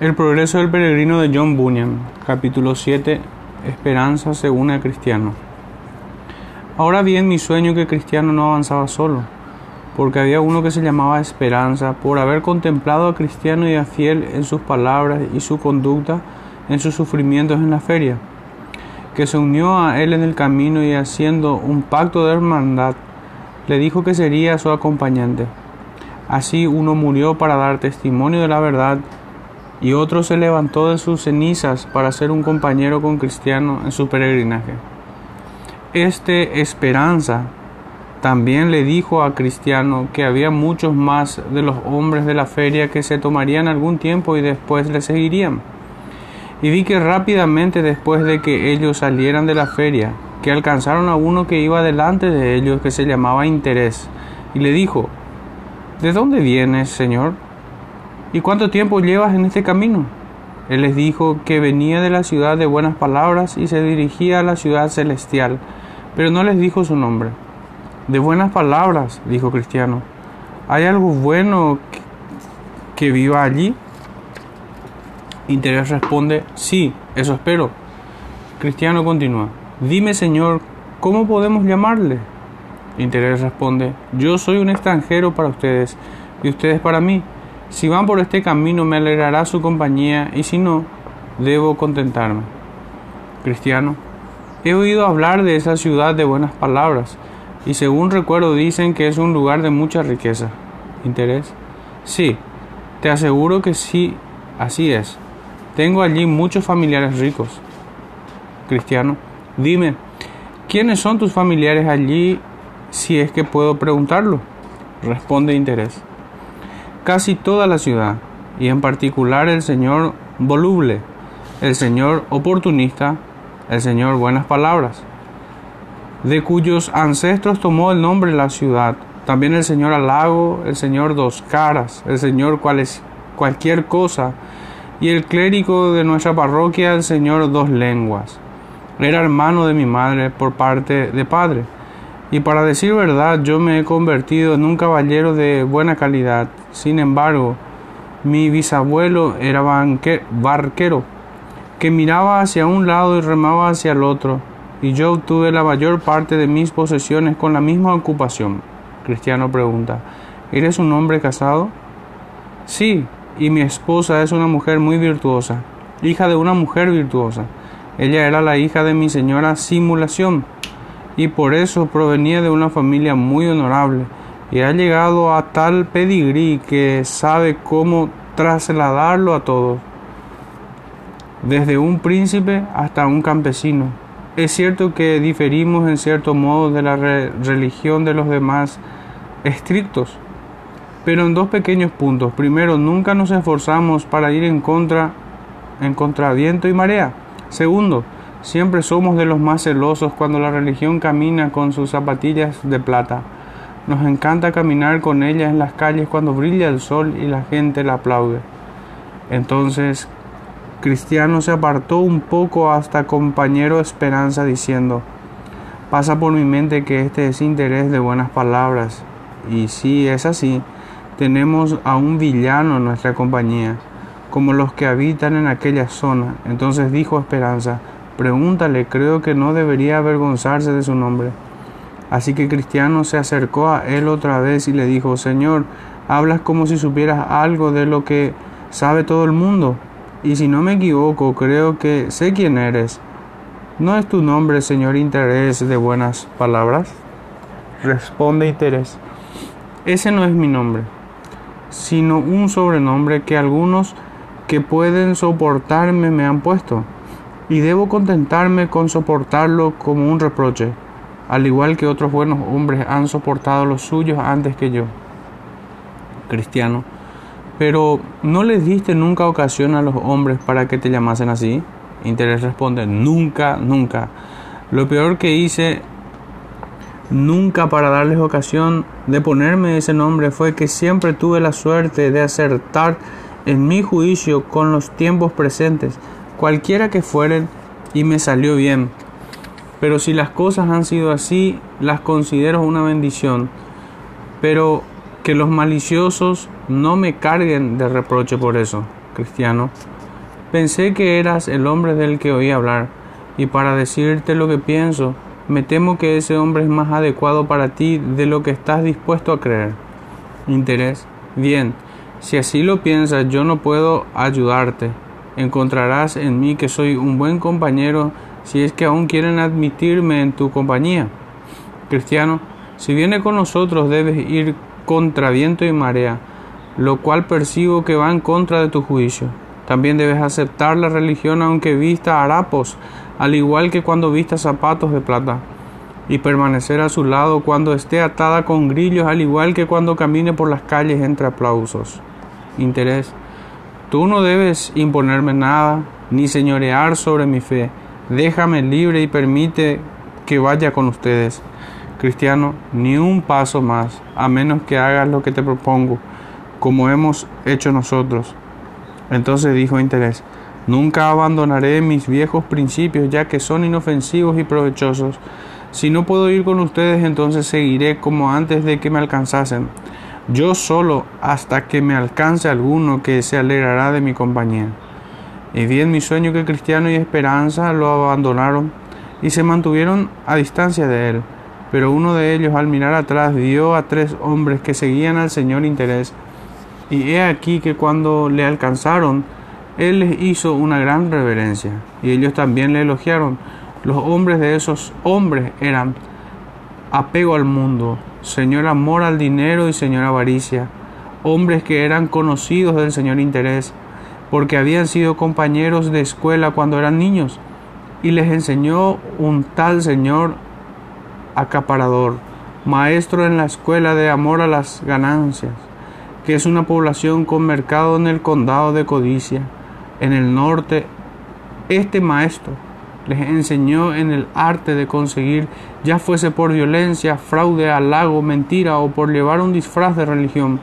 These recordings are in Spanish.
El progreso del peregrino de John Bunyan, capítulo 7, Esperanza según el cristiano. Ahora bien, mi sueño que cristiano no avanzaba solo, porque había uno que se llamaba Esperanza, por haber contemplado a cristiano y a fiel en sus palabras y su conducta en sus sufrimientos en la feria, que se unió a él en el camino y haciendo un pacto de hermandad, le dijo que sería su acompañante. Así uno murió para dar testimonio de la verdad y otro se levantó de sus cenizas para ser un compañero con Cristiano en su peregrinaje. Este Esperanza también le dijo a Cristiano que había muchos más de los hombres de la feria que se tomarían algún tiempo y después le seguirían. Y vi que rápidamente después de que ellos salieran de la feria, que alcanzaron a uno que iba delante de ellos que se llamaba Interés, y le dijo, ¿De dónde vienes, Señor? ¿Y cuánto tiempo llevas en este camino? Él les dijo que venía de la ciudad de buenas palabras y se dirigía a la ciudad celestial, pero no les dijo su nombre. De buenas palabras, dijo Cristiano. ¿Hay algo bueno que, viva allí? Interés responde, sí, eso espero. Cristiano continúa, dime Señor, ¿cómo podemos llamarle? Interés responde, yo soy un extranjero para ustedes y ustedes para mí si van por este camino me alegrará su compañía y si no, debo contentarme. Cristiano, he oído hablar de esa ciudad de buenas palabras y según recuerdo dicen que es un lugar de mucha riqueza. ¿Interés? Sí, te aseguro que sí, así es. Tengo allí muchos familiares ricos. Cristiano, dime, ¿quiénes son tus familiares allí si es que puedo preguntarlo? Responde Interés casi toda la ciudad, y en particular el señor voluble, el señor oportunista, el señor buenas palabras, de cuyos ancestros tomó el nombre la ciudad, también el señor halago, el señor dos caras, el señor cualquier cosa, y el clérigo de nuestra parroquia, el señor dos lenguas. Era hermano de mi madre por parte de padre y para decir verdad, yo me he convertido en un caballero de buena calidad. Sin embargo, mi bisabuelo era barquero, que miraba hacia un lado y remaba hacia el otro, y yo obtuve la mayor parte de mis posesiones con la misma ocupación. Cristiano pregunta, ¿eres un hombre casado? Sí, y mi esposa es una mujer muy virtuosa, hija de una mujer virtuosa. Ella era la hija de mi señora Simulación y por eso provenía de una familia muy honorable y ha llegado a tal pedigrí que sabe cómo trasladarlo a todos, desde un príncipe hasta un campesino. Es cierto que diferimos en cierto modo de la religión de los demás estrictos, pero en dos pequeños puntos. Primero, nunca nos esforzamos para ir en contra en contraviento y marea. Segundo, Siempre somos de los más celosos cuando la religión camina con sus zapatillas de plata. Nos encanta caminar con ella en las calles cuando brilla el sol y la gente la aplaude. Entonces, Cristiano se apartó un poco hasta compañero Esperanza diciendo, pasa por mi mente que este es interés de buenas palabras. Y si es así, tenemos a un villano en nuestra compañía, como los que habitan en aquella zona. Entonces dijo Esperanza, Pregúntale, creo que no debería avergonzarse de su nombre. Así que Cristiano se acercó a él otra vez y le dijo, Señor, hablas como si supieras algo de lo que sabe todo el mundo. Y si no me equivoco, creo que sé quién eres. ¿No es tu nombre, Señor, interés de buenas palabras? Responde interés. Ese no es mi nombre, sino un sobrenombre que algunos que pueden soportarme me han puesto y debo contentarme con soportarlo como un reproche, al igual que otros buenos hombres han soportado los suyos antes que yo. Cristiano, pero ¿no les diste nunca ocasión a los hombres para que te llamasen así? Interés responde, nunca, nunca. Lo peor que hice nunca para darles ocasión de ponerme ese nombre fue que siempre tuve la suerte de acertar en mi juicio con los tiempos presentes cualquiera que fueren, y me salió bien. Pero si las cosas han sido así, las considero una bendición. Pero que los maliciosos no me carguen de reproche por eso. Cristiano. Pensé que eras el hombre del que oí hablar, y para decirte lo que pienso, me temo que ese hombre es más adecuado para ti de lo que estás dispuesto a creer. Interés. Bien, si así lo piensas, yo no puedo ayudarte. Encontrarás en mí que soy un buen compañero si es que aún quieren admitirme en tu compañía. Cristiano, si viene con nosotros debes ir contra viento y marea, lo cual percibo que va en contra de tu juicio. También debes aceptar la religión aunque vista harapos, al igual que cuando vista zapatos de plata, y permanecer a su lado cuando esté atada con grillos, al igual que cuando camine por las calles entre aplausos. Interés. Tú no debes imponerme nada, ni señorear sobre mi fe. Déjame libre y permite que vaya con ustedes. Cristiano, ni un paso más, a menos que hagas lo que te propongo, como hemos hecho nosotros. Entonces dijo Interés, nunca abandonaré mis viejos principios, ya que son inofensivos y provechosos. Si no puedo ir con ustedes, entonces seguiré como antes de que me alcanzasen yo solo hasta que me alcance alguno que se alegrará de mi compañía. Y vi en mi sueño que Cristiano y Esperanza lo abandonaron y se mantuvieron a distancia de él. Pero uno de ellos al mirar atrás vio a tres hombres que seguían al Señor interés. Y he aquí que cuando le alcanzaron, él les hizo una gran reverencia. Y ellos también le elogiaron. Los hombres de esos hombres eran apego al mundo, señor amor al dinero y señor avaricia, hombres que eran conocidos del señor interés, porque habían sido compañeros de escuela cuando eran niños, y les enseñó un tal señor acaparador, maestro en la escuela de amor a las ganancias, que es una población con mercado en el condado de Codicia, en el norte. Este maestro les enseñó en el arte de conseguir, ya fuese por violencia, fraude, halago, mentira o por llevar un disfraz de religión.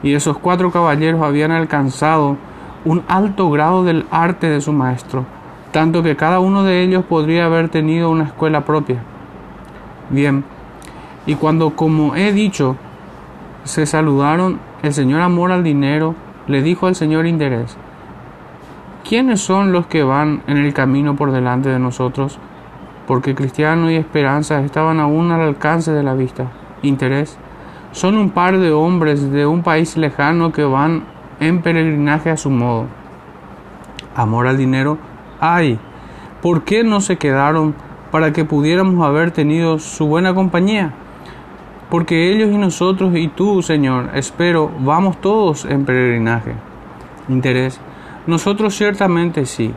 Y esos cuatro caballeros habían alcanzado un alto grado del arte de su maestro, tanto que cada uno de ellos podría haber tenido una escuela propia. Bien, y cuando, como he dicho, se saludaron, el señor amor al dinero le dijo al señor interés, ¿Quiénes son los que van en el camino por delante de nosotros? Porque Cristiano y Esperanza estaban aún al alcance de la vista. Interés. Son un par de hombres de un país lejano que van en peregrinaje a su modo. Amor al dinero. ¡Ay! ¿Por qué no se quedaron para que pudiéramos haber tenido su buena compañía? Porque ellos y nosotros y tú, Señor, espero, vamos todos en peregrinaje. Interés. Nosotros ciertamente sí,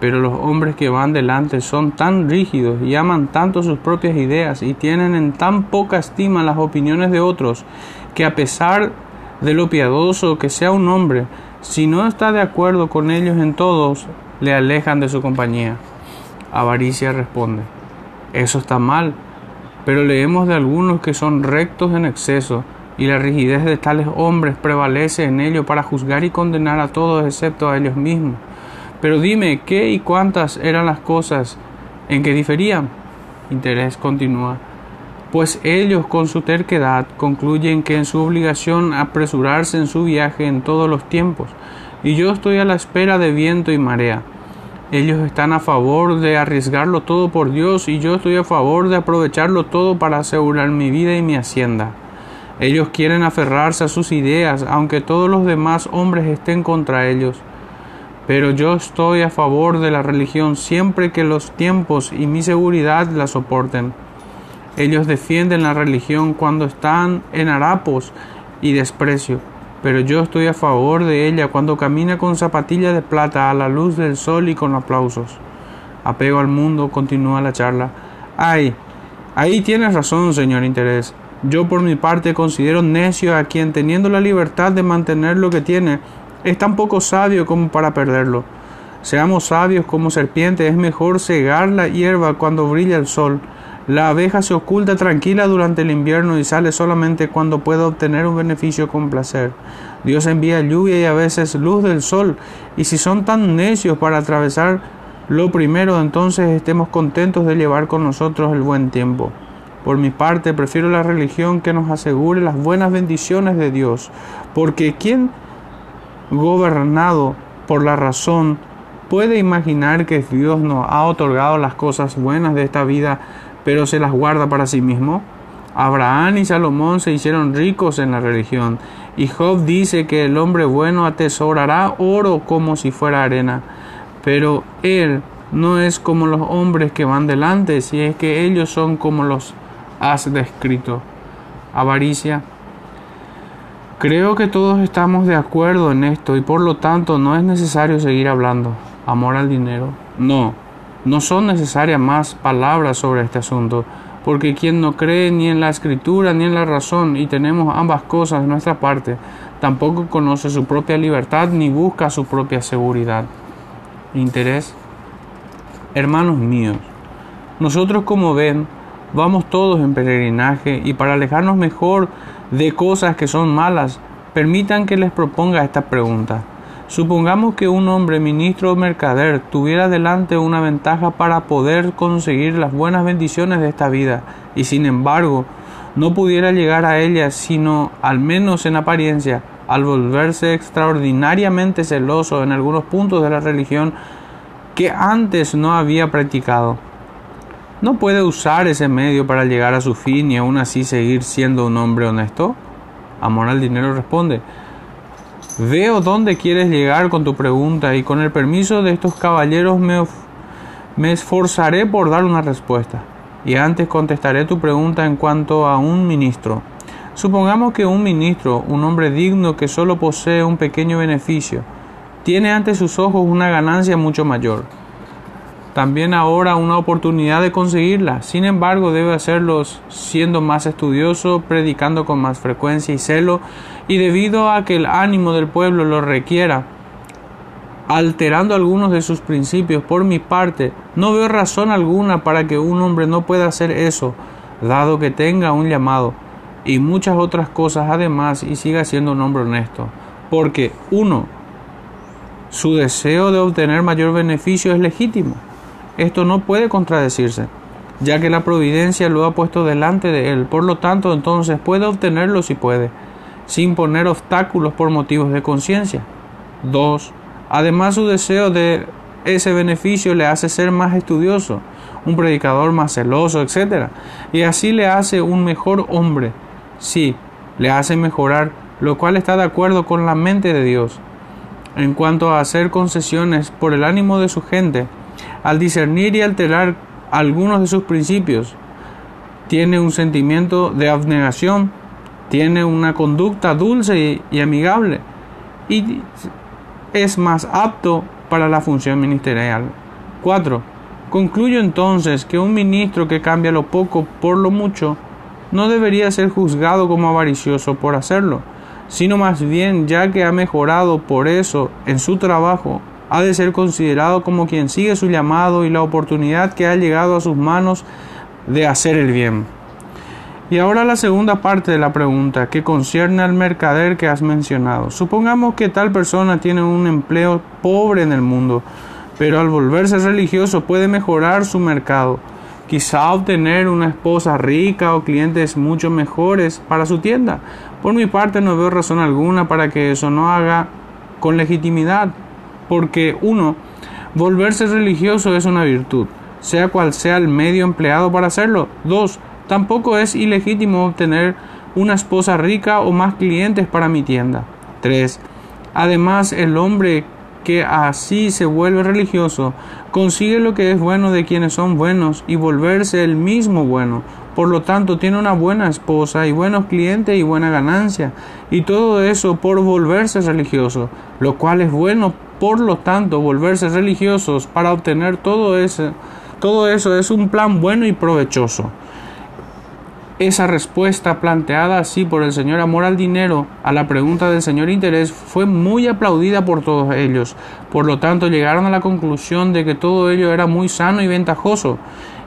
pero los hombres que van delante son tan rígidos y aman tanto sus propias ideas y tienen en tan poca estima las opiniones de otros, que a pesar de lo piadoso que sea un hombre, si no está de acuerdo con ellos en todos, le alejan de su compañía. Avaricia responde, eso está mal, pero leemos de algunos que son rectos en exceso, y la rigidez de tales hombres prevalece en ellos para juzgar y condenar a todos excepto a ellos mismos. Pero dime, ¿qué y cuántas eran las cosas en que diferían? Interés continúa. Pues ellos con su terquedad concluyen que en su obligación apresurarse en su viaje en todos los tiempos, y yo estoy a la espera de viento y marea. Ellos están a favor de arriesgarlo todo por Dios y yo estoy a favor de aprovecharlo todo para asegurar mi vida y mi hacienda. Ellos quieren aferrarse a sus ideas, aunque todos los demás hombres estén contra ellos. Pero yo estoy a favor de la religión siempre que los tiempos y mi seguridad la soporten. Ellos defienden la religión cuando están en harapos y desprecio, pero yo estoy a favor de ella cuando camina con zapatilla de plata a la luz del sol y con aplausos. Apego al mundo, continúa la charla. Ay, ahí tienes razón, señor Interés. Yo por mi parte considero necio a quien teniendo la libertad de mantener lo que tiene, es tan poco sabio como para perderlo. Seamos sabios como serpientes, es mejor cegar la hierba cuando brilla el sol. La abeja se oculta tranquila durante el invierno y sale solamente cuando puede obtener un beneficio con placer. Dios envía lluvia y a veces luz del sol, y si son tan necios para atravesar lo primero, entonces estemos contentos de llevar con nosotros el buen tiempo. Por mi parte, prefiero la religión que nos asegure las buenas bendiciones de Dios, porque quien gobernado por la razón, puede imaginar que Dios nos ha otorgado las cosas buenas de esta vida, pero se las guarda para sí mismo? Abraham y Salomón se hicieron ricos en la religión, y Job dice que el hombre bueno atesorará oro como si fuera arena, pero él no es como los hombres que van delante, si es que ellos son como los has descrito. Avaricia. Creo que todos estamos de acuerdo en esto y por lo tanto no es necesario seguir hablando. Amor al dinero. No, no son necesarias más palabras sobre este asunto, porque quien no cree ni en la escritura ni en la razón y tenemos ambas cosas de nuestra parte, tampoco conoce su propia libertad ni busca su propia seguridad. Interés. Hermanos míos, nosotros como ven, vamos todos en peregrinaje y para alejarnos mejor de cosas que son malas, permitan que les proponga esta pregunta. Supongamos que un hombre ministro o mercader tuviera delante una ventaja para poder conseguir las buenas bendiciones de esta vida y sin embargo no pudiera llegar a ellas sino al menos en apariencia al volverse extraordinariamente celoso en algunos puntos de la religión que antes no había practicado. ¿No puede usar ese medio para llegar a su fin y aún así seguir siendo un hombre honesto? Amor al dinero responde, veo dónde quieres llegar con tu pregunta y con el permiso de estos caballeros me, me esforzaré por dar una respuesta. Y antes contestaré tu pregunta en cuanto a un ministro. Supongamos que un ministro, un hombre digno que solo posee un pequeño beneficio, tiene ante sus ojos una ganancia mucho mayor. También ahora una oportunidad de conseguirla. Sin embargo, debe hacerlo siendo más estudioso, predicando con más frecuencia y celo, y debido a que el ánimo del pueblo lo requiera, alterando algunos de sus principios. Por mi parte, no veo razón alguna para que un hombre no pueda hacer eso, dado que tenga un llamado y muchas otras cosas además y siga siendo un hombre honesto. Porque uno, su deseo de obtener mayor beneficio es legítimo. Esto no puede contradecirse, ya que la providencia lo ha puesto delante de él. Por lo tanto, entonces puede obtenerlo si puede, sin poner obstáculos por motivos de conciencia. 2. Además, su deseo de ese beneficio le hace ser más estudioso, un predicador más celoso, etc. Y así le hace un mejor hombre. Sí, le hace mejorar, lo cual está de acuerdo con la mente de Dios en cuanto a hacer concesiones por el ánimo de su gente, al discernir y alterar algunos de sus principios, tiene un sentimiento de abnegación, tiene una conducta dulce y, amigable y es más apto para la función ministerial. 4. Concluyo entonces que un ministro que cambia lo poco por lo mucho no debería ser juzgado como avaricioso por hacerlo, sino más bien ya que ha mejorado por eso en su trabajo, ha de ser considerado como quien sigue su llamado y la oportunidad que ha llegado a sus manos de hacer el bien. Y ahora la segunda parte de la pregunta, que concierne al mercader que has mencionado. Supongamos que tal persona tiene un empleo pobre en el mundo, pero al volverse religioso puede mejorar su mercado, quizá obtener una esposa rica o clientes mucho mejores para su tienda, por mi parte no veo razón alguna para que eso no haga con legitimidad, porque uno, volverse religioso es una virtud, sea cual sea el medio empleado para hacerlo. Dos, tampoco es ilegítimo obtener una esposa rica o más clientes para mi tienda. Tres, además el hombre que así se vuelve religioso consigue lo que es bueno de quienes son buenos y volverse el mismo bueno, por lo tanto, tiene una buena esposa y buenos clientes y buena ganancia. Y todo eso por volverse religioso, lo cual es bueno, por lo tanto, volverse religiosos para obtener todo eso. Todo eso es un plan bueno y provechoso. Esa respuesta planteada así por el señor amor al dinero a la pregunta del señor interés fue muy aplaudida por todos ellos. Por lo tanto, llegaron a la conclusión de que todo ello era muy sano y ventajoso.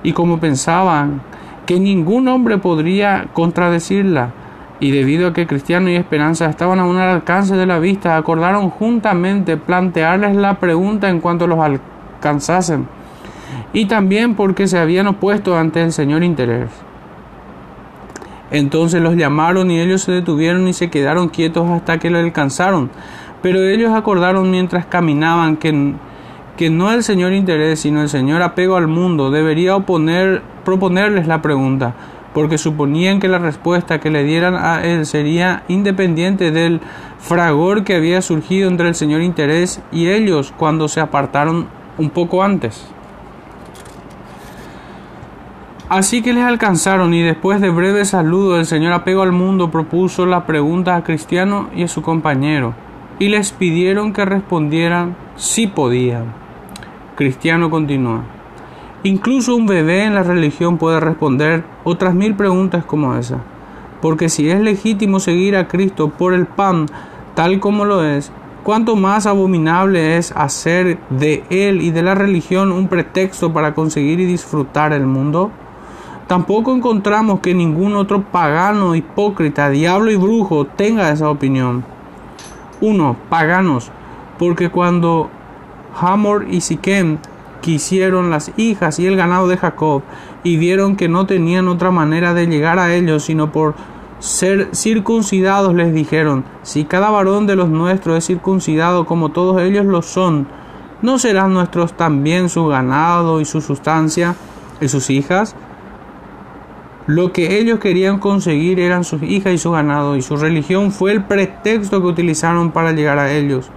Y como pensaban que ningún hombre podría contradecirla, y debido a que Cristiano y Esperanza estaban aún al alcance de la vista, acordaron juntamente plantearles la pregunta en cuanto los alcanzasen, y también porque se habían opuesto ante el Señor interés. Entonces los llamaron y ellos se detuvieron y se quedaron quietos hasta que lo alcanzaron. Pero ellos acordaron mientras caminaban que, que no el señor interés, sino el señor apego al mundo debería oponer, proponerles la pregunta, porque suponían que la respuesta que le dieran a él sería independiente del fragor que había surgido entre el señor interés y ellos cuando se apartaron un poco antes. Así que les alcanzaron y después de breve saludo el Señor apego al mundo propuso la pregunta a Cristiano y a su compañero y les pidieron que respondieran si podían. Cristiano continúa. Incluso un bebé en la religión puede responder otras mil preguntas como esa. Porque si es legítimo seguir a Cristo por el pan, tal como lo es, cuánto más abominable es hacer de él y de la religión un pretexto para conseguir y disfrutar el mundo. Tampoco encontramos que ningún otro pagano, hipócrita, diablo y brujo tenga esa opinión. 1. Paganos, porque cuando Hamor y Siquem quisieron las hijas y el ganado de Jacob y vieron que no tenían otra manera de llegar a ellos sino por ser circuncidados, les dijeron, si cada varón de los nuestros es circuncidado como todos ellos lo son, ¿no serán nuestros también su ganado y su sustancia y sus hijas? Lo que ellos querían conseguir eran sus hijas y su ganado, y su religión fue el pretexto que utilizaron para llegar a ellos.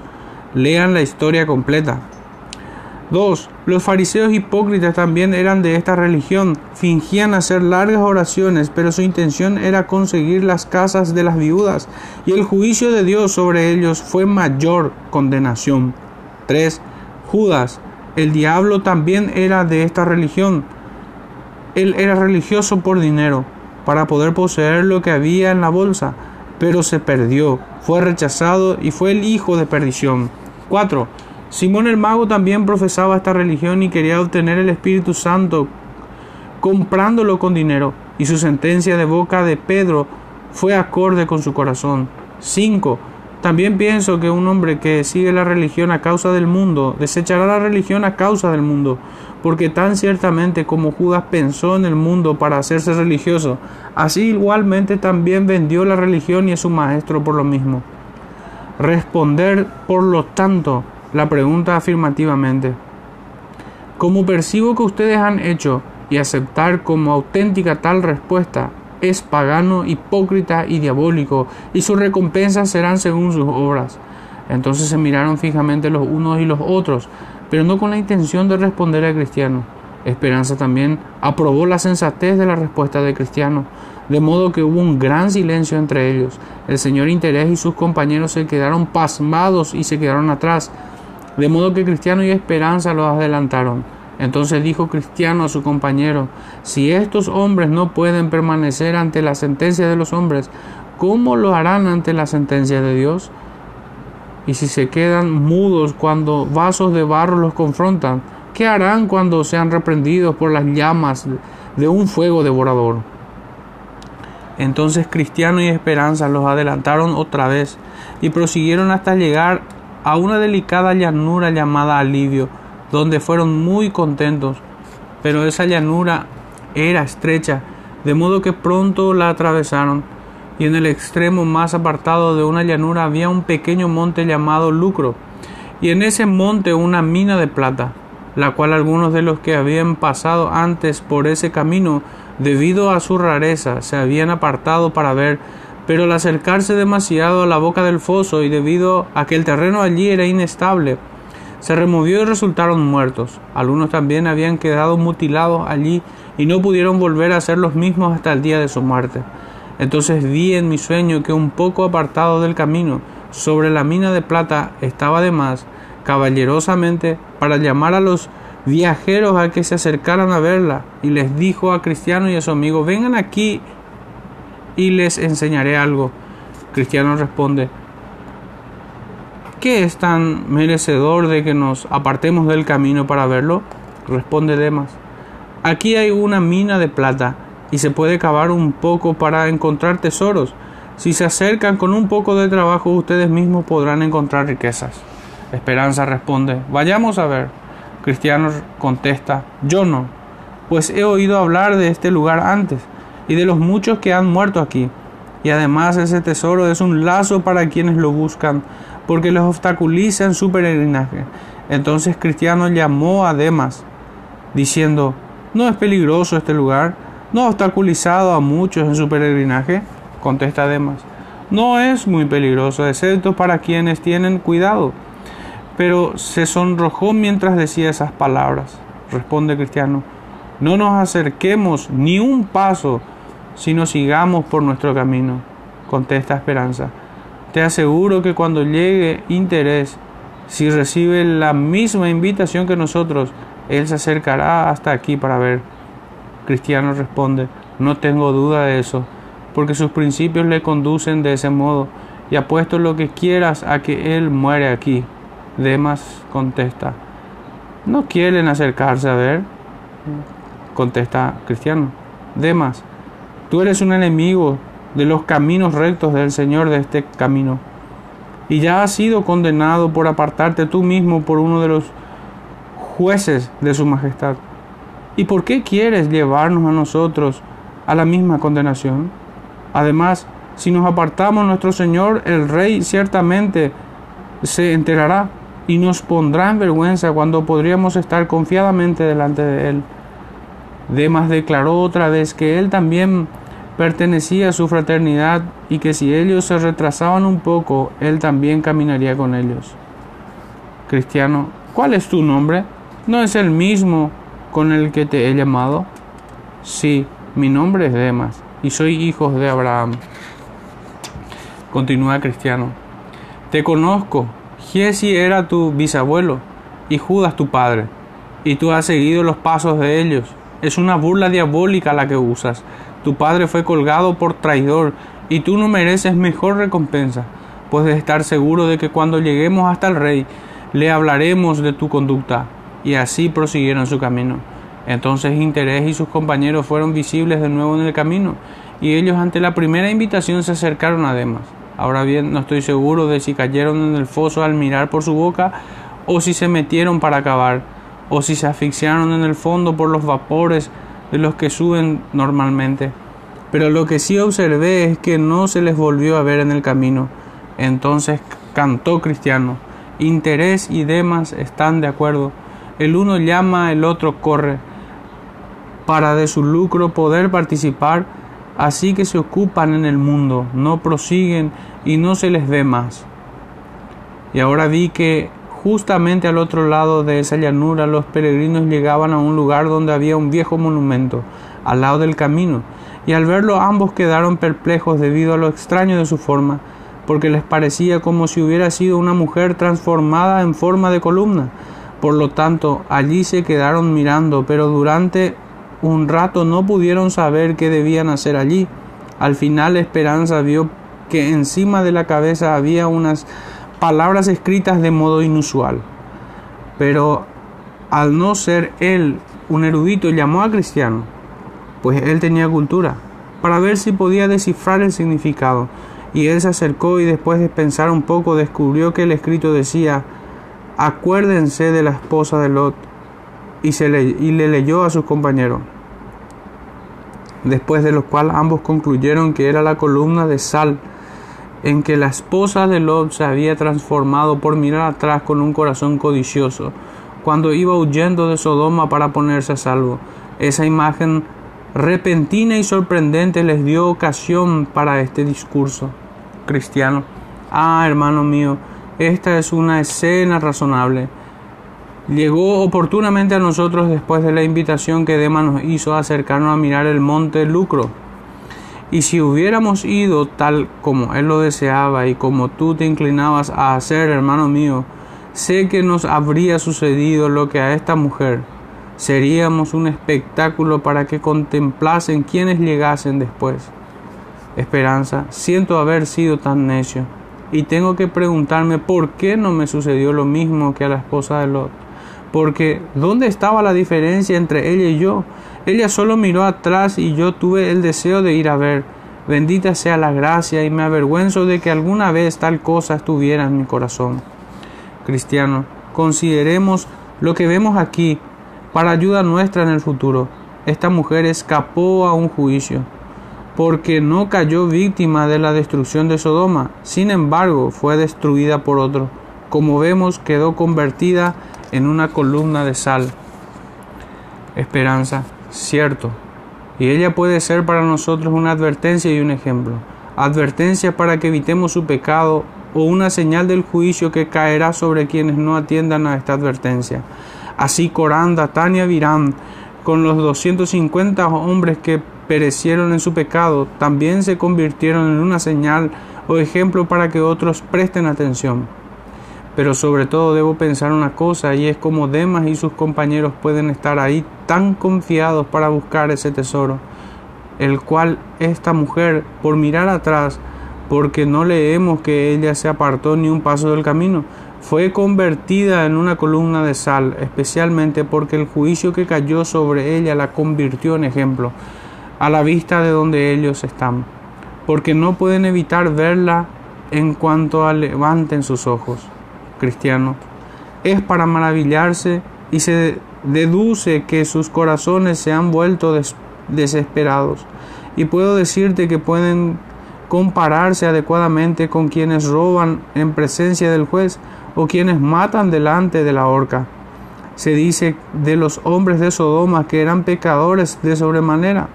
Lean la historia completa. 2. Los fariseos hipócritas también eran de esta religión. Fingían hacer largas oraciones, pero su intención era conseguir las casas de las viudas, y el juicio de Dios sobre ellos fue mayor condenación. 3. Judas. El diablo también era de esta religión él era religioso por dinero, para poder poseer lo que había en la bolsa, pero se perdió, fue rechazado y fue el hijo de perdición. 4. Simón el mago también profesaba esta religión y quería obtener el Espíritu Santo comprándolo con dinero, y su sentencia de boca de Pedro fue acorde con su corazón. 5. También pienso que un hombre que sigue la religión a causa del mundo desechará la religión a causa del mundo, porque tan ciertamente como Judas pensó en el mundo para hacerse religioso, así igualmente también vendió la religión y a su maestro por lo mismo. Responder, por lo tanto, la pregunta afirmativamente. Como percibo que ustedes han hecho y aceptar como auténtica tal respuesta, es pagano, hipócrita y diabólico, y sus recompensas serán según sus obras. Entonces se miraron fijamente los unos y los otros, pero no con la intención de responder a Cristiano. Esperanza también aprobó la sensatez de la respuesta de Cristiano, de modo que hubo un gran silencio entre ellos. El señor Interés y sus compañeros se quedaron pasmados y se quedaron atrás, de modo que Cristiano y Esperanza los adelantaron. Entonces dijo Cristiano a su compañero, si estos hombres no pueden permanecer ante la sentencia de los hombres, ¿cómo lo harán ante la sentencia de Dios? Y si se quedan mudos cuando vasos de barro los confrontan, ¿qué harán cuando sean reprendidos por las llamas de un fuego devorador? Entonces Cristiano y Esperanza los adelantaron otra vez y prosiguieron hasta llegar a una delicada llanura llamada Alivio, donde fueron muy contentos, pero esa llanura era estrecha, de modo que pronto la atravesaron, y en el extremo más apartado de una llanura había un pequeño monte llamado Lucro, y en ese monte una mina de plata, la cual algunos de los que habían pasado antes por ese camino, debido a su rareza, se habían apartado para ver, pero al acercarse demasiado a la boca del foso y debido a que el terreno allí era inestable, se removió y resultaron muertos. Algunos también habían quedado mutilados allí y no pudieron volver a ser los mismos hasta el día de su muerte. Entonces vi en mi sueño que un poco apartado del camino, sobre la mina de plata, estaba además caballerosamente para llamar a los viajeros a que se acercaran a verla, y les dijo a Cristiano y a su amigo, vengan aquí y les enseñaré algo. Cristiano responde, ¿Qué es tan merecedor de que nos apartemos del camino para verlo? Responde Demas. Aquí hay una mina de plata y se puede cavar un poco para encontrar tesoros. Si se acercan con un poco de trabajo ustedes mismos podrán encontrar riquezas. Esperanza responde, vayamos a ver. Cristiano contesta, yo no, pues he oído hablar de este lugar antes y de los muchos que han muerto aquí. Y además ese tesoro es un lazo para quienes lo buscan porque les obstaculiza en su peregrinaje. Entonces Cristiano llamó a Demas, diciendo, ¿no es peligroso este lugar? ¿No ha obstaculizado a muchos en su peregrinaje? Contesta Demas, no es muy peligroso, excepto para quienes tienen cuidado. Pero se sonrojó mientras decía esas palabras. Responde Cristiano, no nos acerquemos ni un paso, sino sigamos por nuestro camino. Contesta Esperanza, te aseguro que cuando llegue interés, si recibe la misma invitación que nosotros, él se acercará hasta aquí para ver. Cristiano responde, no tengo duda de eso, porque sus principios le conducen de ese modo, y apuesto lo que quieras a que él muere aquí. Demas contesta, ¿no quieren acercarse a ver? Contesta Cristiano, Demas, tú eres un enemigo de los caminos rectos del Señor de este camino y ya has sido condenado por apartarte tú mismo por uno de los jueces de su majestad. ¿Y por qué quieres llevarnos a nosotros a la misma condenación? Además, si nos apartamos nuestro Señor, el Rey ciertamente se enterará y nos pondrá en vergüenza cuando podríamos estar confiadamente delante de Él. Demas declaró otra vez que Él también pertenecía a su fraternidad y que si ellos se retrasaban un poco, él también caminaría con ellos. Cristiano, ¿cuál es tu nombre? ¿No es el mismo con el que te he llamado? Sí, mi nombre es Demas y soy hijo de Abraham. Continúa Cristiano. Te conozco. Giesi era tu bisabuelo y Judas tu padre, y tú has seguido los pasos de ellos. Es una burla diabólica la que usas tu padre fue colgado por traidor y tú no mereces mejor recompensa. Puedes estar seguro de que cuando lleguemos hasta el rey, le hablaremos de tu conducta. Y así prosiguieron su camino. Entonces Interés y sus compañeros fueron visibles de nuevo en el camino, y ellos ante la primera invitación se acercaron a Demas. Ahora bien, no estoy seguro de si cayeron en el foso al mirar por su boca, o si se metieron para acabar, o si se asfixiaron en el fondo por los vapores de los que suben normalmente. Pero lo que sí observé es que no se les volvió a ver en el camino. Entonces cantó Cristiano. Interés y demás están de acuerdo. El uno llama, el otro corre. Para de su lucro poder participar, así que se ocupan en el mundo, no prosiguen y no se les ve más. Y ahora vi que Justamente al otro lado de esa llanura los peregrinos llegaban a un lugar donde había un viejo monumento, al lado del camino, y al verlo ambos quedaron perplejos debido a lo extraño de su forma, porque les parecía como si hubiera sido una mujer transformada en forma de columna. Por lo tanto, allí se quedaron mirando, pero durante un rato no pudieron saber qué debían hacer allí. Al final Esperanza vio que encima de la cabeza había unas palabras escritas de modo inusual. Pero al no ser él un erudito, llamó a Cristiano, pues él tenía cultura, para ver si podía descifrar el significado. Y él se acercó y después de pensar un poco descubrió que el escrito decía, acuérdense de la esposa de Lot, y, se le, y le leyó a sus compañeros. Después de lo cual ambos concluyeron que era la columna de sal en que la esposa de Lot se había transformado por mirar atrás con un corazón codicioso, cuando iba huyendo de Sodoma para ponerse a salvo. Esa imagen repentina y sorprendente les dio ocasión para este discurso cristiano. Ah, hermano mío, esta es una escena razonable. Llegó oportunamente a nosotros después de la invitación que Dema nos hizo a acercarnos a mirar el monte Lucro y si hubiéramos ido tal como Él lo deseaba y como tú te inclinabas a hacer, hermano mío, sé que nos habría sucedido lo que a esta mujer. Seríamos un espectáculo para que contemplasen quienes llegasen después. Esperanza, siento haber sido tan necio y tengo que preguntarme por qué no me sucedió lo mismo que a la esposa de Lot. Porque ¿dónde estaba la diferencia entre ella y yo? Ella solo miró atrás y yo tuve el deseo de ir a ver. Bendita sea la gracia y me avergüenzo de que alguna vez tal cosa estuviera en mi corazón. Cristiano, consideremos lo que vemos aquí para ayuda nuestra en el futuro. Esta mujer escapó a un juicio. porque no cayó víctima de la destrucción de Sodoma, sin embargo fue destruida por otro. Como vemos, quedó convertida en una columna de sal. Esperanza, cierto. Y ella puede ser para nosotros una advertencia y un ejemplo. Advertencia para que evitemos su pecado o una señal del juicio que caerá sobre quienes no atiendan a esta advertencia. Así Corán, Datán y Abiram, con los 250 hombres que perecieron en su pecado, también se convirtieron en una señal o ejemplo para que otros presten atención. Pero sobre todo debo pensar una cosa y es como Demas y sus compañeros pueden estar ahí tan confiados para buscar ese tesoro, el cual esta mujer, por mirar atrás, porque no leemos que ella se apartó ni un paso del camino, fue convertida en una columna de sal, especialmente porque el juicio que cayó sobre ella la convirtió en ejemplo, a la vista de donde ellos están, porque no pueden evitar verla en cuanto levanten sus ojos cristiano, es para maravillarse y se deduce que sus corazones se han vuelto desesperados. Y puedo decirte que pueden compararse adecuadamente con quienes roban en presencia del juez o quienes matan delante de la horca. Se dice de los hombres de Sodoma que eran pecadores de sobremanera,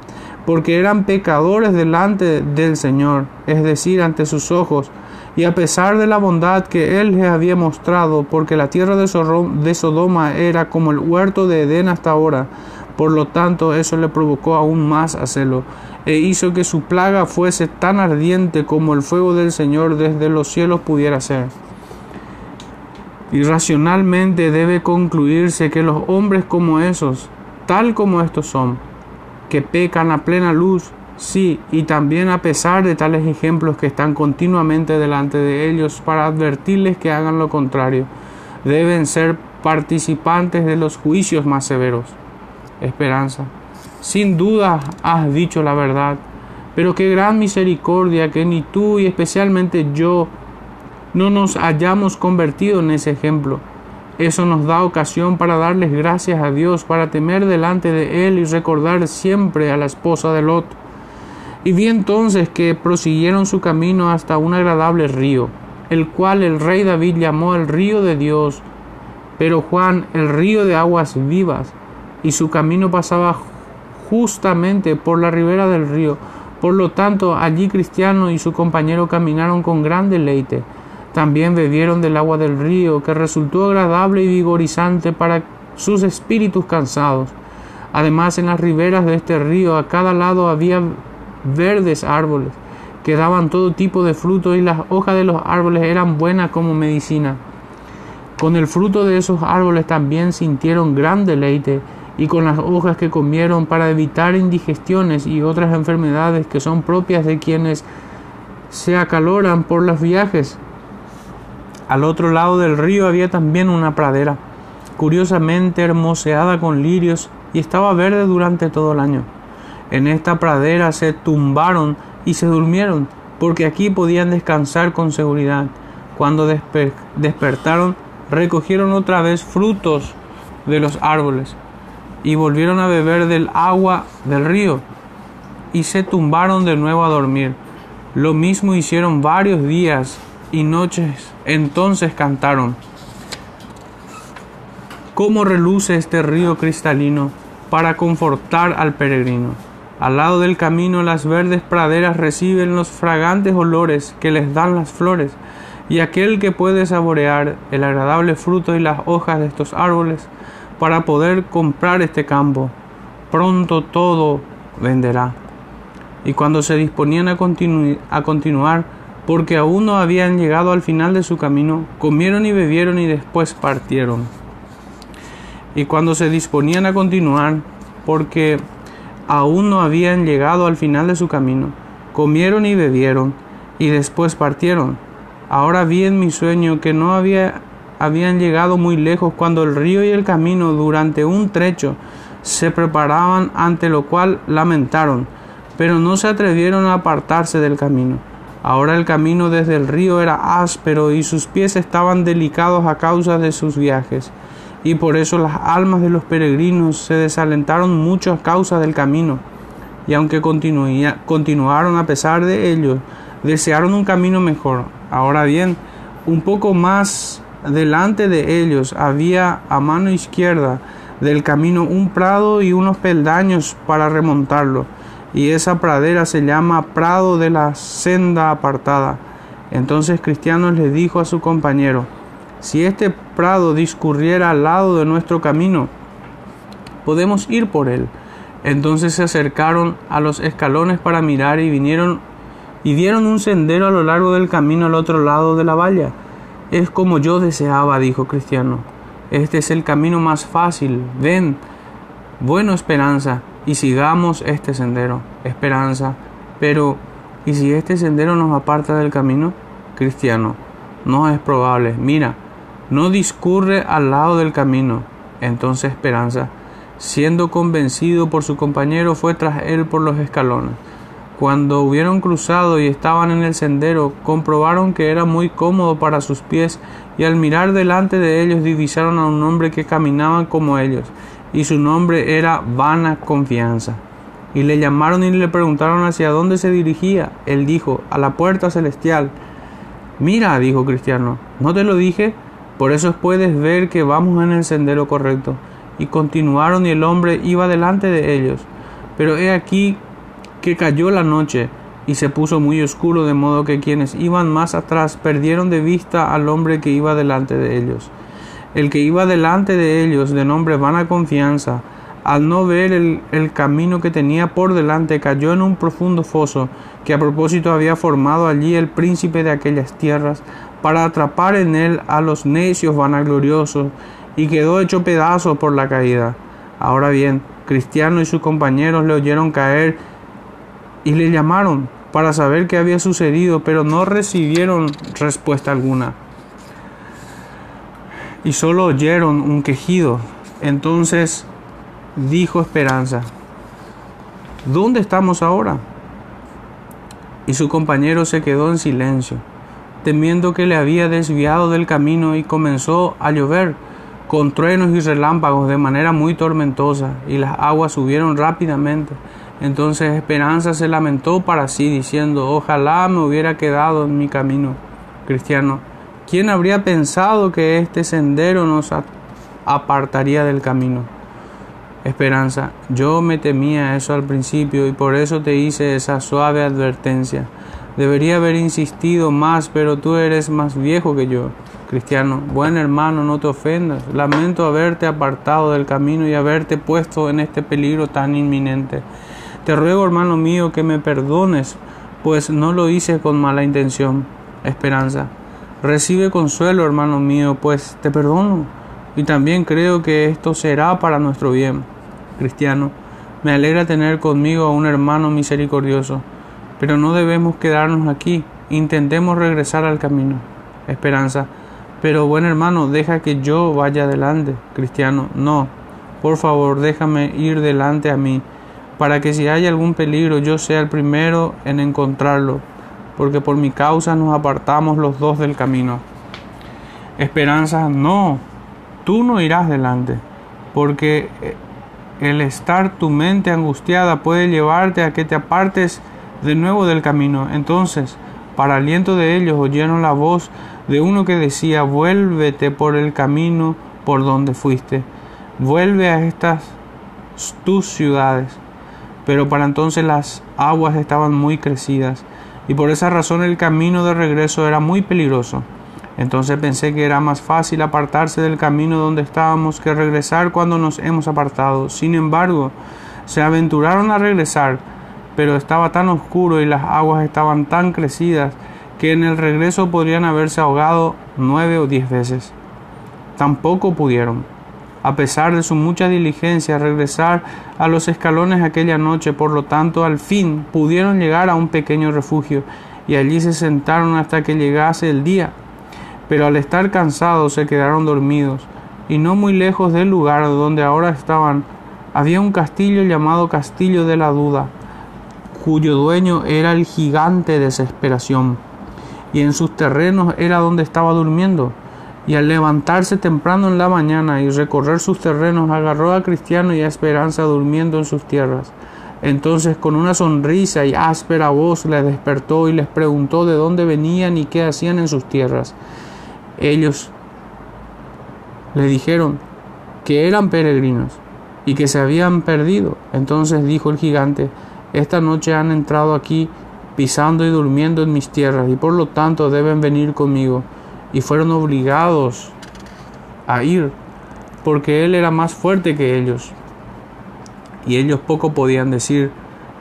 porque eran pecadores delante del Señor, es decir, ante sus ojos, y a pesar de la bondad que él les había mostrado, porque la tierra de Sodoma era como el huerto de Edén hasta ahora, por lo tanto eso le provocó aún más a celo, e hizo que su plaga fuese tan ardiente como el fuego del Señor desde los cielos pudiera ser. Irracionalmente debe concluirse que los hombres como esos, tal como estos son, que pecan a plena luz, Sí, y también a pesar de tales ejemplos que están continuamente delante de ellos para advertirles que hagan lo contrario, deben ser participantes de los juicios más severos. Esperanza. Sin duda has dicho la verdad, pero qué gran misericordia que ni tú y especialmente yo no nos hayamos convertido en ese ejemplo. Eso nos da ocasión para darles gracias a Dios, para temer delante de Él y recordar siempre a la esposa de Lot y vi entonces que prosiguieron su camino hasta un agradable río, el cual el rey David llamó el río de Dios, pero Juan el río de aguas vivas, y su camino pasaba justamente por la ribera del río. Por lo tanto, allí Cristiano y su compañero caminaron con gran deleite. También bebieron del agua del río, que resultó agradable y vigorizante para sus espíritus cansados. Además, en las riberas de este río, a cada lado había verdes árboles que daban todo tipo de frutos y las hojas de los árboles eran buenas como medicina. Con el fruto de esos árboles también sintieron gran deleite y con las hojas que comieron para evitar indigestiones y otras enfermedades que son propias de quienes se acaloran por los viajes. Al otro lado del río había también una pradera, curiosamente hermoseada con lirios y estaba verde durante todo el año. En esta pradera se tumbaron y se durmieron, porque aquí podían descansar con seguridad. Cuando despertaron, recogieron otra vez frutos de los árboles y volvieron a beber del agua del río y se tumbaron de nuevo a dormir. Lo mismo hicieron varios días y noches. Entonces cantaron. ¿Cómo reluce este río cristalino para confortar al peregrino? Al lado del camino las verdes praderas reciben los fragantes olores que les dan las flores, y aquel que puede saborear el agradable fruto y las hojas de estos árboles para poder comprar este campo, pronto todo venderá. Y cuando se disponían a, a continuar, porque aún no habían llegado al final de su camino, comieron y bebieron y después partieron. Y cuando se disponían a continuar, porque aún no habían llegado al final de su camino. Comieron y bebieron, y después partieron. Ahora vi en mi sueño que no había, habían llegado muy lejos cuando el río y el camino durante un trecho se preparaban, ante lo cual lamentaron, pero no se atrevieron a apartarse del camino. Ahora el camino desde el río era áspero y sus pies estaban delicados a causa de sus viajes y por eso las almas de los peregrinos se desalentaron mucho a causa del camino. y aunque continuaron a pesar de ello, desearon un camino mejor. Ahora bien, un poco más delante de ellos había a mano izquierda del camino un prado y unos peldaños para remontarlo, y esa pradera se llama prado de la senda apartada. Entonces Cristiano le dijo a su compañero, si este prado discurriera al lado de nuestro camino, podemos ir por él. Entonces se acercaron a los escalones para mirar y vinieron y vieron un sendero a lo largo del camino al otro lado de la valla. Es como yo deseaba, dijo Cristiano. Este es el camino más fácil. Ven, bueno esperanza, y sigamos este sendero. Esperanza. Pero, ¿y si este sendero nos aparta del camino? Cristiano, no es probable. Mira, no discurre al lado del camino. Entonces Esperanza, siendo convencido por su compañero, fue tras él por los escalones. Cuando hubieron cruzado y estaban en el sendero, comprobaron que era muy cómodo para sus pies, y al mirar delante de ellos divisaron a un hombre que caminaba como ellos, y su nombre era Vana Confianza. Y le llamaron y le preguntaron hacia dónde se dirigía. Él dijo, a la puerta celestial. Mira, dijo Cristiano, ¿no te lo dije? Por eso puedes ver que vamos en el sendero correcto. Y continuaron y el hombre iba delante de ellos. Pero he aquí que cayó la noche y se puso muy oscuro de modo que quienes iban más atrás perdieron de vista al hombre que iba delante de ellos. El que iba delante de ellos, de nombre vana confianza, al no ver el, el, camino que tenía por delante, cayó en un profundo foso que a propósito había formado allí el príncipe de aquellas tierras, para atrapar en él a los necios vanagloriosos, y quedó hecho pedazo por la caída. Ahora bien, Cristiano y sus compañeros le oyeron caer y le llamaron para saber qué había sucedido, pero no recibieron respuesta alguna. Y solo oyeron un quejido. Entonces dijo Esperanza, ¿dónde estamos ahora? Y su compañero se quedó en silencio temiendo que le había desviado del camino y comenzó a llover con truenos y relámpagos de manera muy tormentosa y las aguas subieron rápidamente. Entonces Esperanza se lamentó para sí diciendo, ojalá me hubiera quedado en mi camino. Cristiano, ¿quién habría pensado que este sendero nos apartaría del camino? Esperanza, yo me temía eso al principio y por eso te hice esa suave advertencia. Debería haber insistido más, pero tú eres más viejo que yo. Cristiano, buen hermano, no te ofendas. Lamento haberte apartado del camino y haberte puesto en este peligro tan inminente. Te ruego, hermano mío, que me perdones, pues no lo hice con mala intención. Esperanza. Recibe consuelo, hermano mío, pues te perdono. Y también creo que esto será para nuestro bien. Cristiano, me alegra tener conmigo a un hermano misericordioso pero no debemos quedarnos aquí. Intentemos regresar al camino. Esperanza. Pero buen hermano, deja que yo vaya adelante. Cristiano. No. Por favor, déjame ir delante a mí, para que si hay algún peligro yo sea el primero en encontrarlo, porque por mi causa nos apartamos los dos del camino. Esperanza, no, tú no irás delante, porque el estar tu mente angustiada puede llevarte a que te apartes de nuevo del camino. Entonces, para aliento de ellos, oyeron la voz de uno que decía, vuélvete por el camino por donde fuiste, vuelve a estas tus ciudades. Pero para entonces las aguas estaban muy crecidas, y por esa razón el camino de regreso era muy peligroso. Entonces pensé que era más fácil apartarse del camino donde estábamos que regresar cuando nos hemos apartado. Sin embargo, se aventuraron a regresar, pero estaba tan oscuro y las aguas estaban tan crecidas que en el regreso podrían haberse ahogado nueve o diez veces. Tampoco pudieron, a pesar de su mucha diligencia, regresar a los escalones aquella noche, por lo tanto al fin pudieron llegar a un pequeño refugio y allí se sentaron hasta que llegase el día. Pero al estar cansados se quedaron dormidos, y no muy lejos del lugar donde ahora estaban había un castillo llamado Castillo de la Duda, cuyo dueño era el gigante desesperación, y en sus terrenos era donde estaba durmiendo. Y al levantarse temprano en la mañana y recorrer sus terrenos, agarró a Cristiano y a Esperanza durmiendo en sus tierras. Entonces con una sonrisa y áspera voz les despertó y les preguntó de dónde venían y qué hacían en sus tierras. Ellos le dijeron que eran peregrinos y que se habían perdido. Entonces dijo el gigante, esta noche han entrado aquí pisando y durmiendo en mis tierras y por lo tanto deben venir conmigo. Y fueron obligados a ir porque él era más fuerte que ellos y ellos poco podían decir,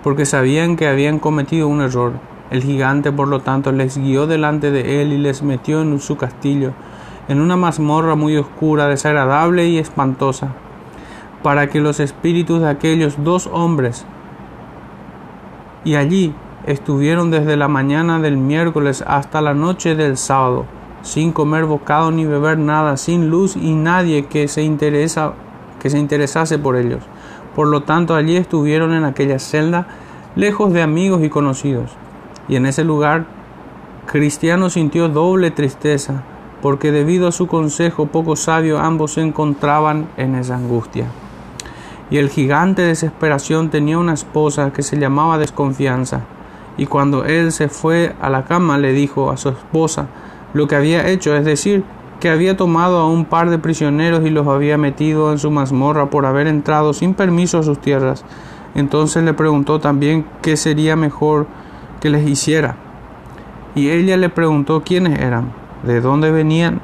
porque sabían que habían cometido un error. El gigante, por lo tanto, les guió delante de él y les metió en su castillo, en una mazmorra muy oscura, desagradable y espantosa, para que los espíritus de aquellos dos hombres y allí estuvieron desde la mañana del miércoles hasta la noche del sábado, sin comer bocado ni beber nada, sin luz y nadie que se interesase por ellos. Por lo tanto, allí estuvieron en aquella celda, lejos de amigos y conocidos. Y en ese lugar, Cristiano sintió doble tristeza, porque debido a su consejo poco sabio ambos se encontraban en esa angustia. Y el gigante de desesperación tenía una esposa que se llamaba desconfianza, y cuando él se fue a la cama le dijo a su esposa lo que había hecho, es decir, que había tomado a un par de prisioneros y los había metido en su mazmorra por haber entrado sin permiso a sus tierras. Entonces le preguntó también qué sería mejor que les hiciera. Y ella le preguntó quiénes eran, de dónde venían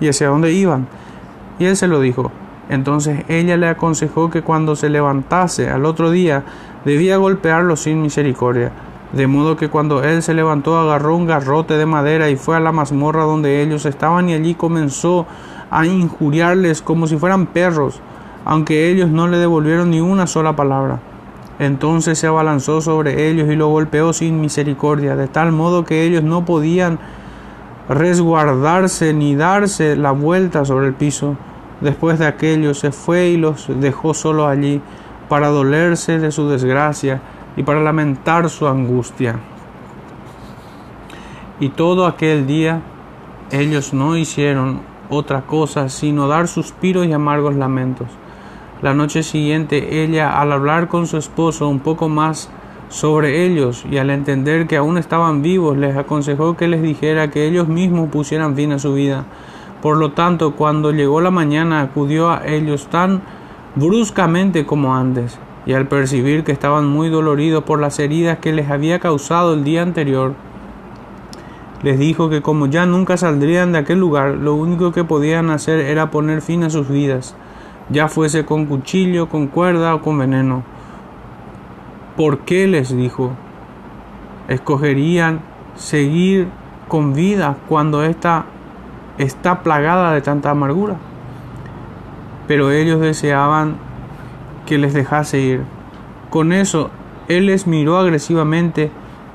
y hacia dónde iban. Y él se lo dijo. Entonces ella le aconsejó que cuando se levantase al otro día debía golpearlos sin misericordia de modo que cuando él se levantó agarró un garrote de madera y fue a la mazmorra donde ellos estaban y allí comenzó a injuriarles como si fueran perros, aunque ellos no le devolvieron ni una sola palabra. Entonces se abalanzó sobre ellos y lo golpeó sin misericordia, de tal modo que ellos no podían resguardarse ni darse la vuelta sobre el piso. Después de aquello se fue y los dejó solo allí para dolerse de su desgracia y para lamentar su angustia. Y todo aquel día ellos no hicieron otra cosa sino dar suspiros y amargos lamentos. La noche siguiente ella, al hablar con su esposo un poco más sobre ellos y al entender que aún estaban vivos, les aconsejó que les dijera que ellos mismos pusieran fin a su vida. Por lo tanto, cuando llegó la mañana, acudió a ellos tan bruscamente como antes y al percibir que estaban muy doloridos por las heridas que les había causado el día anterior, les dijo que como ya nunca saldrían de aquel lugar, lo único que podían hacer era poner fin a sus vidas, ya fuese con cuchillo, con cuerda o con veneno. ¿Por qué les dijo? Escogerían seguir con vida cuando ésta está plagada de tanta amargura. Pero ellos deseaban que les dejase ir. Con eso, él les miró agresivamente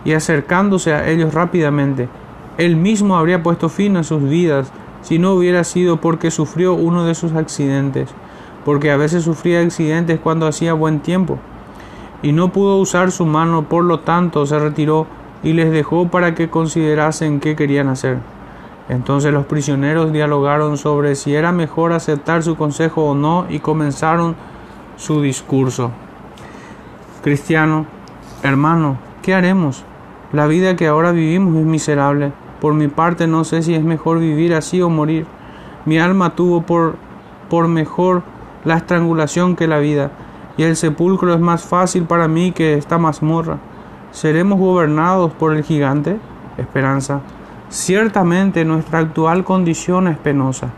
y acercándose a ellos rápidamente, él mismo habría puesto fin a sus vidas si no hubiera sido porque sufrió uno de sus accidentes, porque a veces sufría accidentes cuando hacía buen tiempo, y no pudo usar su mano, por lo tanto se retiró y les dejó para que considerasen qué querían hacer. Entonces los prisioneros dialogaron sobre si era mejor aceptar su consejo o no y comenzaron su discurso. Cristiano, hermano, ¿qué haremos? La vida que ahora vivimos es miserable. Por mi parte no sé si es mejor vivir así o morir. Mi alma tuvo por, por mejor la estrangulación que la vida, y el sepulcro es más fácil para mí que esta mazmorra. ¿Seremos gobernados por el gigante? Esperanza. Ciertamente nuestra actual condición es penosa,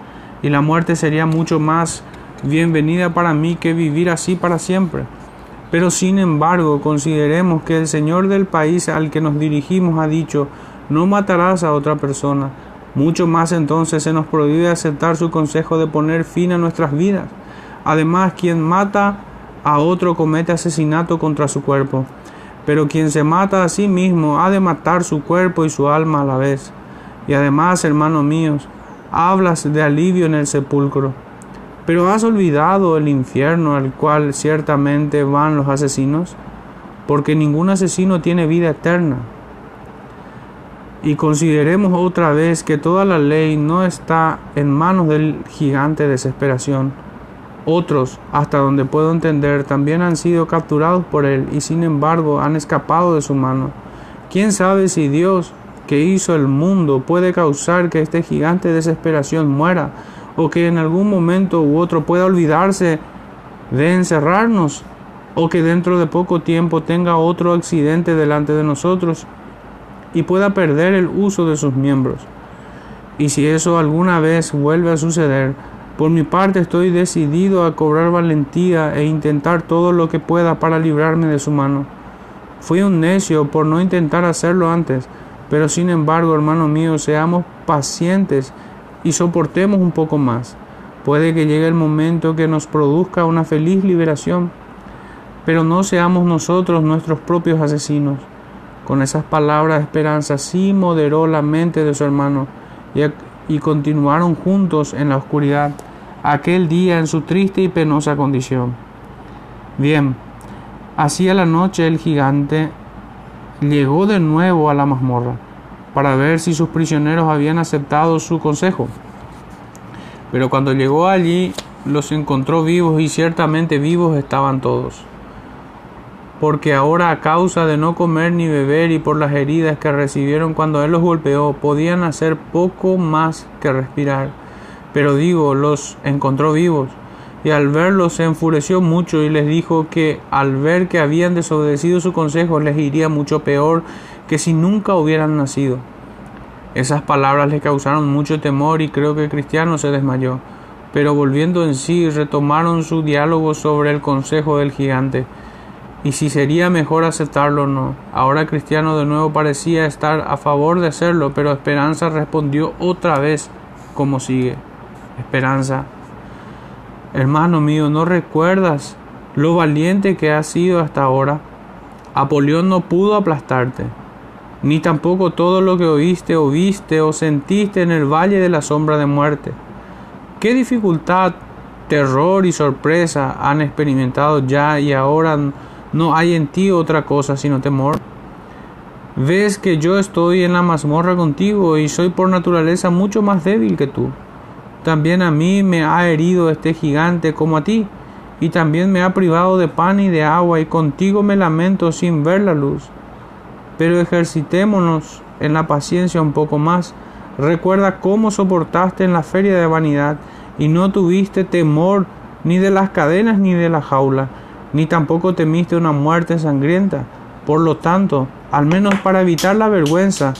y la muerte sería mucho más bienvenida para mí que vivir así para siempre. Pero sin embargo, consideremos que el Señor del país al que nos dirigimos ha dicho, no matarás a otra persona. Mucho más entonces se nos prohíbe aceptar su consejo de poner fin a nuestras vidas. Además, quien mata a otro comete asesinato contra su cuerpo. Pero quien se mata a sí mismo ha de matar su cuerpo y su alma a la vez. Y además, hermanos míos, hablas de alivio en el sepulcro. Pero has olvidado el infierno al cual ciertamente van los asesinos, porque ningún asesino tiene vida eterna. Y consideremos otra vez que toda la ley no está en manos del gigante de desesperación, Otros, hasta donde puedo entender, también han sido capturados por él y sin embargo han escapado de su mano. ¿Quién sabe si Dios, que hizo el mundo, puede causar que este gigante de desesperación muera o que en algún momento u otro pueda olvidarse de encerrarnos o que dentro de poco tiempo tenga otro accidente delante de nosotros y pueda perder el uso de sus miembros? Y si eso alguna vez vuelve a suceder, por mi parte estoy decidido a cobrar valentía e intentar todo lo que pueda para librarme de su mano. Fui un necio por no intentar hacerlo antes, pero sin embargo, hermano mío, seamos pacientes y soportemos un poco más. Puede que llegue el momento que nos produzca una feliz liberación, pero no seamos nosotros nuestros propios asesinos. Con esas palabras de esperanza sí moderó la mente de su hermano continuaron juntos en la oscuridad aquel día en su triste y penosa condición. Bien, hacia la noche el gigante llegó de nuevo a la mazmorra para ver si sus prisioneros habían aceptado su consejo. Pero cuando llegó allí los encontró vivos y ciertamente vivos estaban todos porque ahora a causa de no comer ni beber y por las heridas que recibieron cuando él los golpeó, podían hacer poco más que respirar. Pero digo, los encontró vivos, y al verlos se enfureció mucho y les dijo que al ver que habían desobedecido su consejo les iría mucho peor que si nunca hubieran nacido. Esas palabras le causaron mucho temor y creo que Cristiano se desmayó. Pero volviendo en sí, retomaron su diálogo sobre el consejo del gigante y si sería mejor aceptarlo o no. Ahora Cristiano de nuevo parecía estar a favor de hacerlo, pero Esperanza respondió otra vez como sigue. Esperanza, hermano mío, ¿no recuerdas lo valiente que has sido hasta ahora? Apolión no pudo aplastarte, ni tampoco todo lo que oíste o viste o sentiste en el valle de la sombra de muerte. ¿Qué dificultad, terror y sorpresa han experimentado ya y ahora no hay en ti otra cosa sino temor. Ves que yo estoy en la mazmorra contigo y soy por naturaleza mucho más débil que tú. También a mí me ha herido este gigante como a ti, y también me ha privado de pan y de agua, y contigo me lamento sin ver la luz. Pero ejercitémonos en la paciencia un poco más. Recuerda cómo soportaste en la feria de vanidad, y no tuviste temor ni de las cadenas ni de la jaula ni tampoco temiste una muerte sangrienta. Por lo tanto, al menos para evitar la vergüenza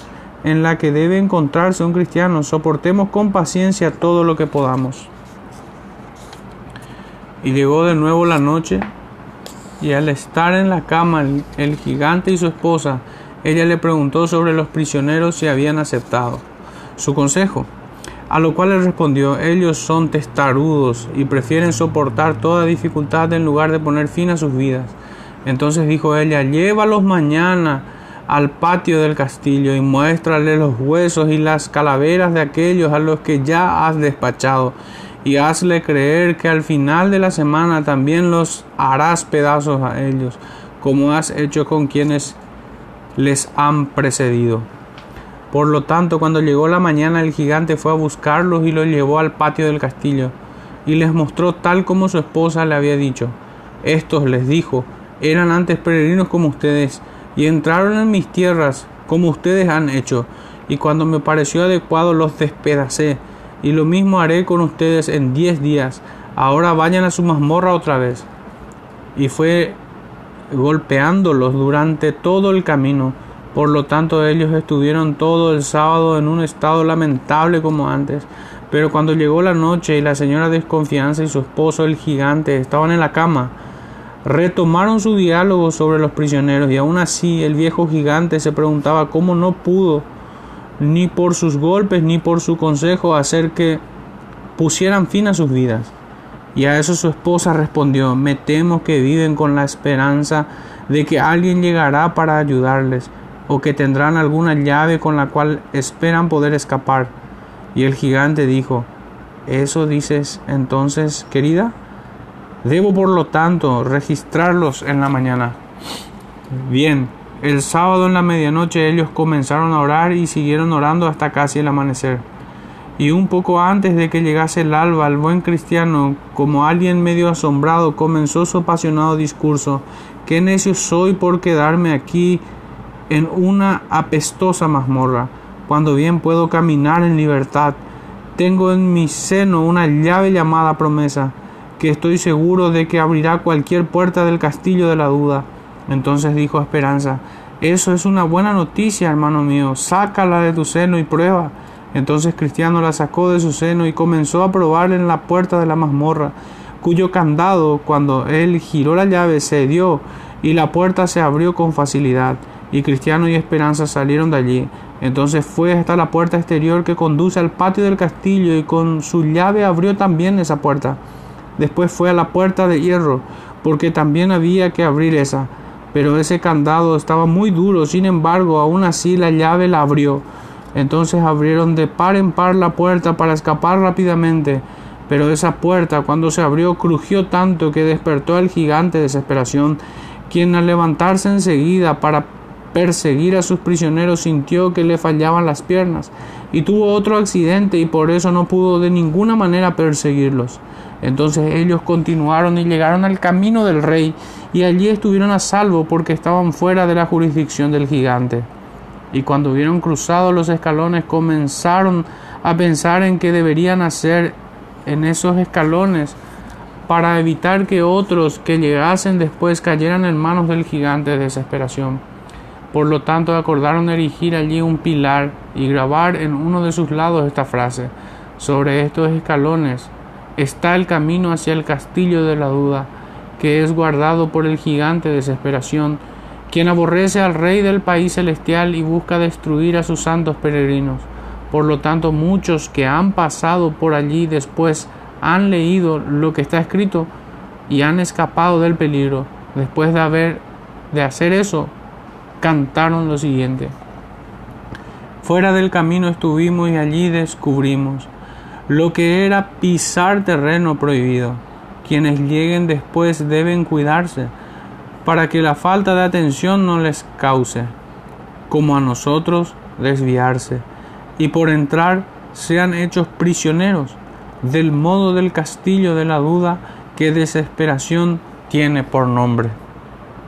en la que debe encontrarse un cristiano, soportemos con paciencia todo lo que podamos. Y llegó de nuevo la noche, y al estar en la cama el, gigante y su esposa, ella le preguntó sobre los prisioneros si habían aceptado su consejo. A lo cual él respondió, ellos son testarudos y prefieren soportar toda dificultad en lugar de poner fin a sus vidas. Entonces dijo ella, llévalos mañana al patio del castillo y muéstrale los huesos y las calaveras de aquellos a los que ya has despachado y hazle creer que al final de la semana también los harás pedazos a ellos, como has hecho con quienes les han precedido. Por lo tanto, cuando llegó la mañana, el gigante fue a buscarlos y los llevó al patio del castillo, y les mostró tal como su esposa le había dicho. Estos, les dijo, eran antes peregrinos como ustedes, y entraron en mis tierras como ustedes han hecho, y cuando me pareció adecuado los despedacé, y lo mismo haré con ustedes en diez días. Ahora vayan a su mazmorra otra vez. Y fue golpeándolos durante todo el camino, por lo tanto, ellos estuvieron todo el sábado en un estado lamentable como antes. Pero cuando llegó la noche y la señora Desconfianza y su esposo el gigante estaban en la cama, retomaron su diálogo sobre los prisioneros y aún así el viejo gigante se preguntaba cómo no pudo, ni por sus golpes ni por su consejo, hacer que pusieran fin a sus vidas. Y a eso su esposa respondió, me temo que viven con la esperanza de que alguien llegará para ayudarles o que tendrán alguna llave con la cual esperan poder escapar. Y el gigante dijo, ¿eso dices entonces, querida? Debo por lo tanto registrarlos en la mañana. Bien, el sábado en la medianoche ellos comenzaron a orar y siguieron orando hasta casi el amanecer. y un poco antes de que llegase el alba, el buen cristiano, como alguien medio asombrado, comenzó su apasionado discurso. Qué necio soy por quedarme aquí en una apestosa mazmorra, cuando bien puedo caminar en libertad. Tengo en mi seno una llave llamada promesa, que estoy seguro de que abrirá cualquier puerta del castillo de la duda. Entonces dijo Esperanza, eso es una buena noticia, hermano mío, sácala de tu seno y prueba. Entonces Cristiano la sacó de su seno y comenzó a probar en la puerta de la mazmorra, cuyo candado, cuando él giró la llave, se dio y la puerta se abrió con facilidad. Y Cristiano y Esperanza salieron de allí. Entonces fue hasta la puerta exterior que conduce al patio del castillo y con su llave abrió también esa puerta. Después fue a la puerta de hierro, porque también había que abrir esa. Pero ese candado estaba muy duro, sin embargo, aún así la llave la abrió. Entonces abrieron de par en par la puerta para escapar rápidamente, pero esa puerta cuando se abrió crujió tanto que despertó al gigante de desesperación, quien al levantarse enseguida para perseguir a sus prisioneros sintió que le fallaban las piernas y tuvo otro accidente y por eso no pudo de ninguna manera perseguirlos. Entonces ellos continuaron y llegaron al camino del rey y allí estuvieron a salvo porque estaban fuera de la jurisdicción del gigante y cuando hubieron cruzado los escalones comenzaron a pensar en qué deberían hacer en esos escalones para evitar que otros que llegasen después cayeran en manos del gigante de desesperación. Por lo tanto acordaron erigir allí un pilar y grabar en uno de sus lados esta frase. Sobre estos escalones está el camino hacia el castillo de la duda, que es guardado por el gigante de desesperación, quien aborrece al rey del país celestial y busca destruir a sus santos peregrinos. Por lo tanto, muchos que han pasado por allí después han leído lo que está escrito y han escapado del peligro. Después de haber de hacer eso, cantaron lo siguiente. Fuera del camino estuvimos y allí descubrimos lo que era pisar terreno prohibido. Quienes lleguen después deben cuidarse para que la falta de atención no les cause, como a nosotros, desviarse, y por entrar sean hechos prisioneros del modo del castillo de la duda que desesperación tiene por nombre.